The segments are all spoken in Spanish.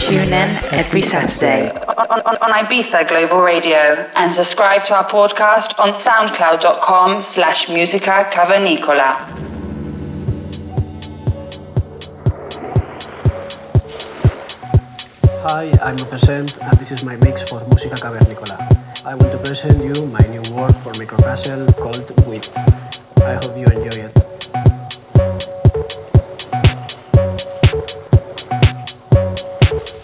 Tune in every Saturday on, on, on Ibiza Global Radio and subscribe to our podcast on soundcloud.com slash musica cavernicola. Hi, I'm Percent and this is my mix for Musica Cavernicola. I want to present you my new work for Microcastle called Wit. I hope you enjoy it.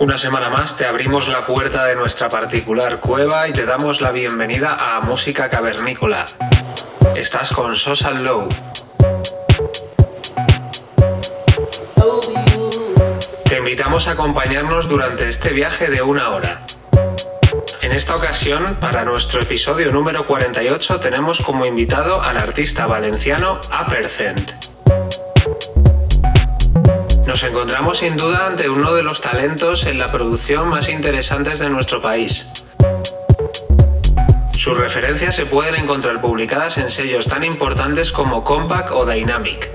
Una semana más te abrimos la puerta de nuestra particular cueva y te damos la bienvenida a Música Cavernícola. Estás con Sosa Low. Te invitamos a acompañarnos durante este viaje de una hora. En esta ocasión, para nuestro episodio número 48, tenemos como invitado al artista valenciano Apercent. Nos encontramos sin duda ante uno de los talentos en la producción más interesantes de nuestro país. Sus referencias se pueden encontrar publicadas en sellos tan importantes como Compaq o Dynamic.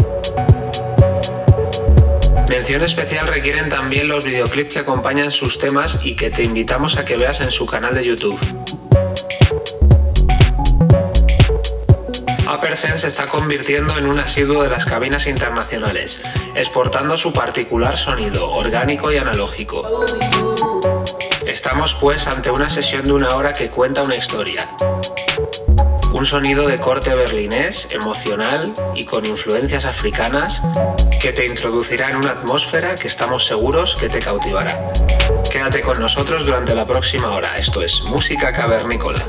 Mención especial requieren también los videoclips que acompañan sus temas y que te invitamos a que veas en su canal de YouTube. Apercent se está convirtiendo en un asiduo de las cabinas internacionales, exportando su particular sonido, orgánico y analógico. Estamos pues ante una sesión de una hora que cuenta una historia. Un sonido de corte berlinés, emocional y con influencias africanas que te introducirá en una atmósfera que estamos seguros que te cautivará. Quédate con nosotros durante la próxima hora, esto es Música Cavernícola.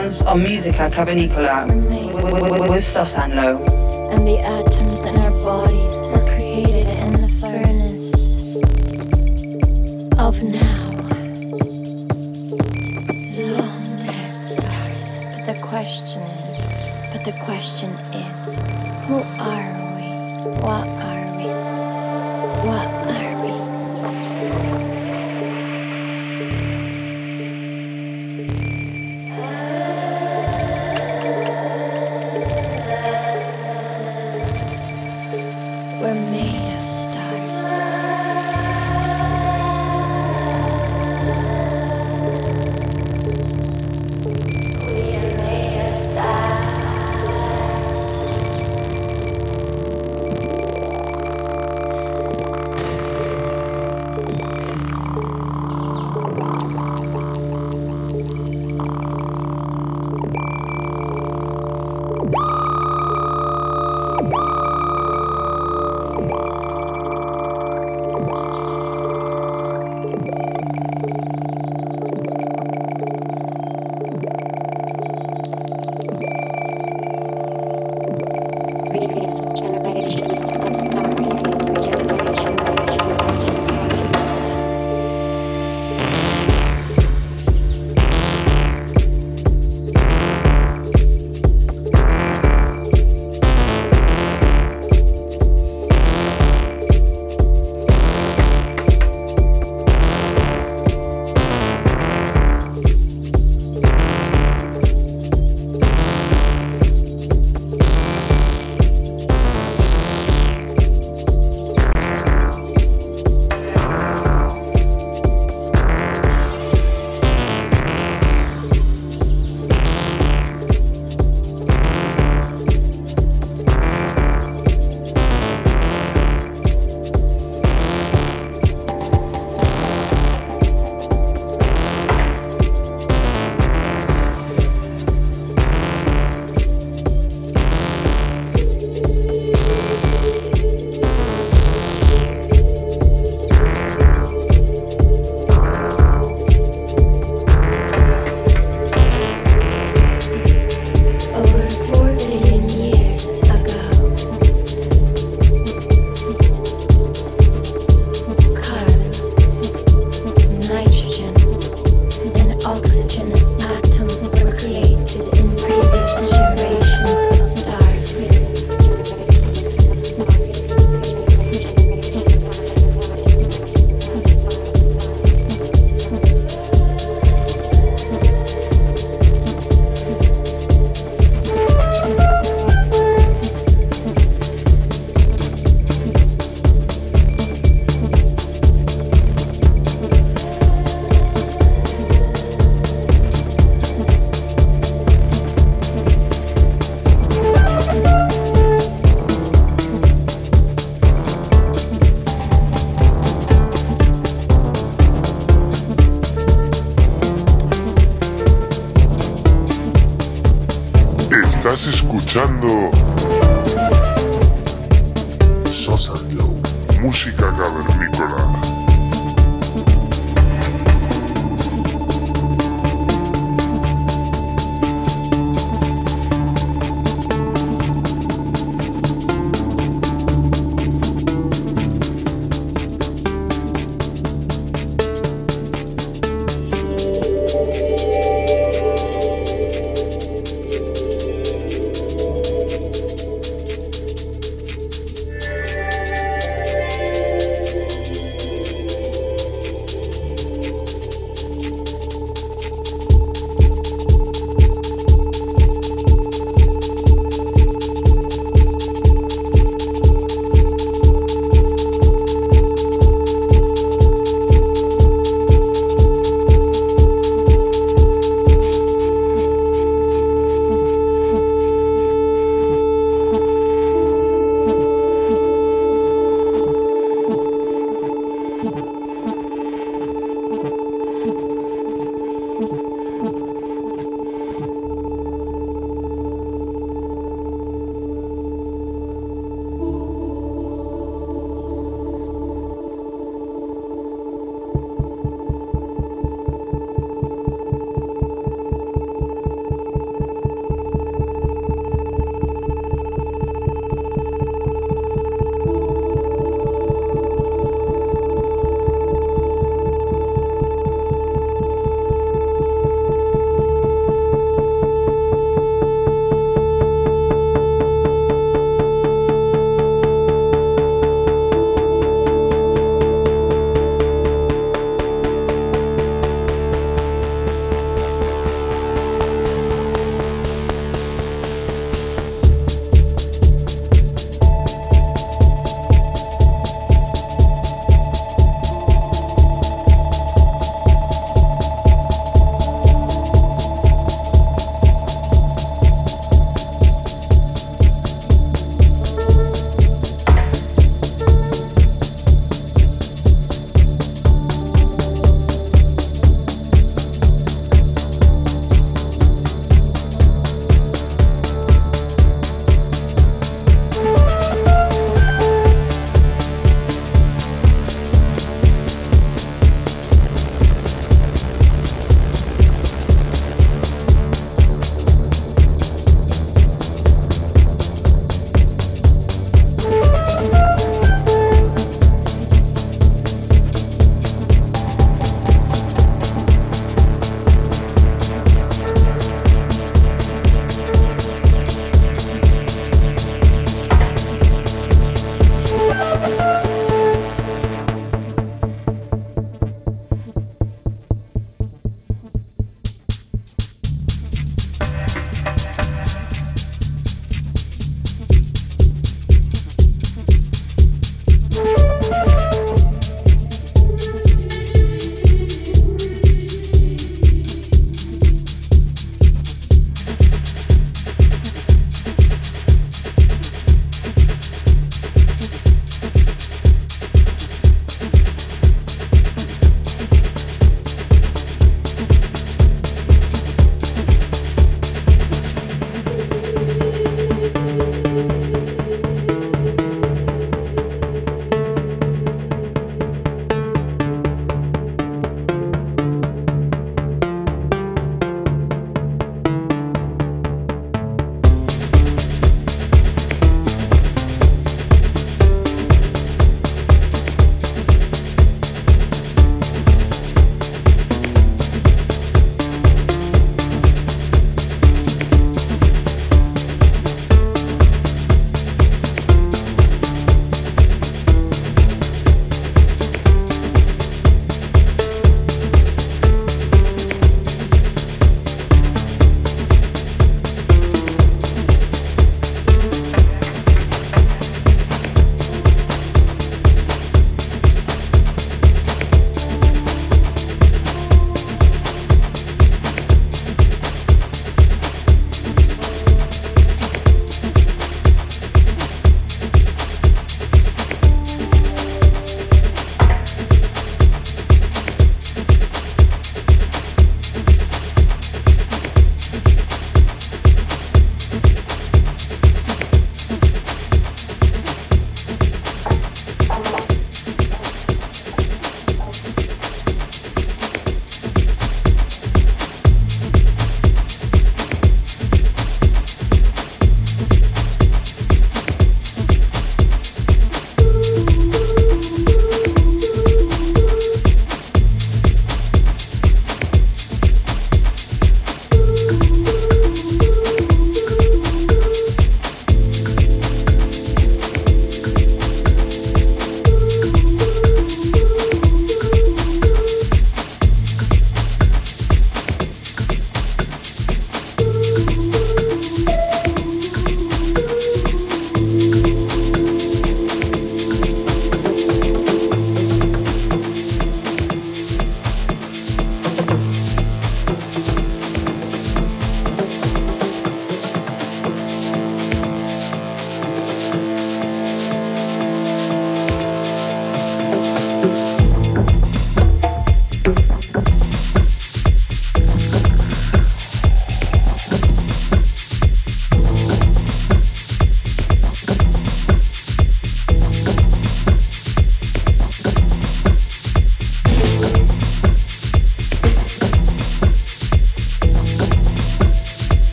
On Musica Cavernicola uh, with Sosanlo. And the atoms in our bodies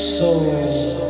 soul?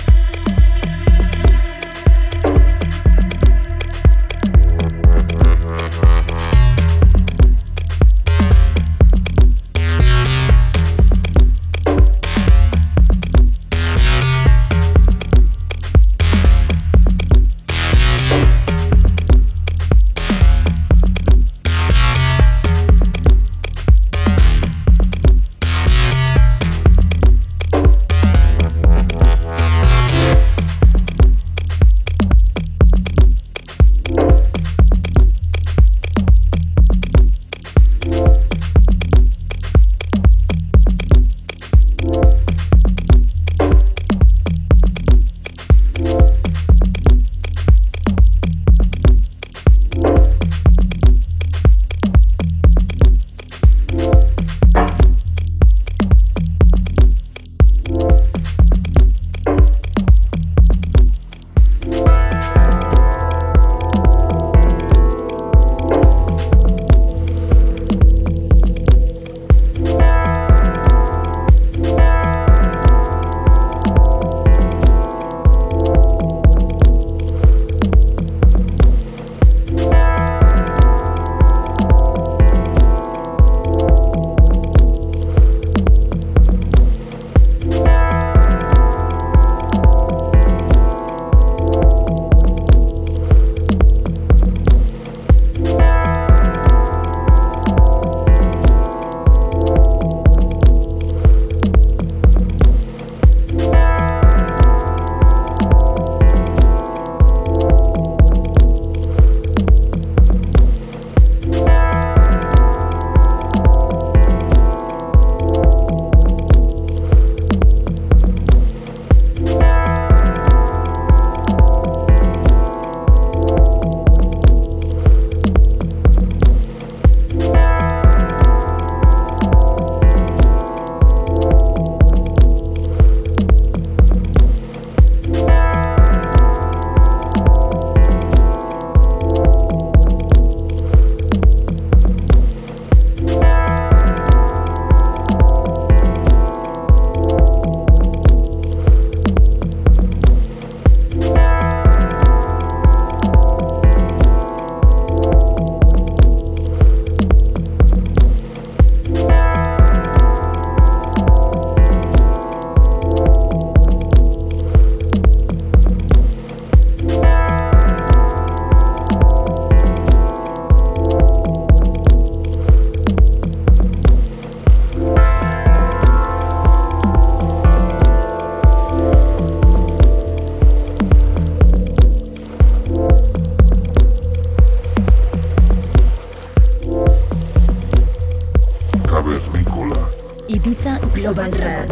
Global Rap.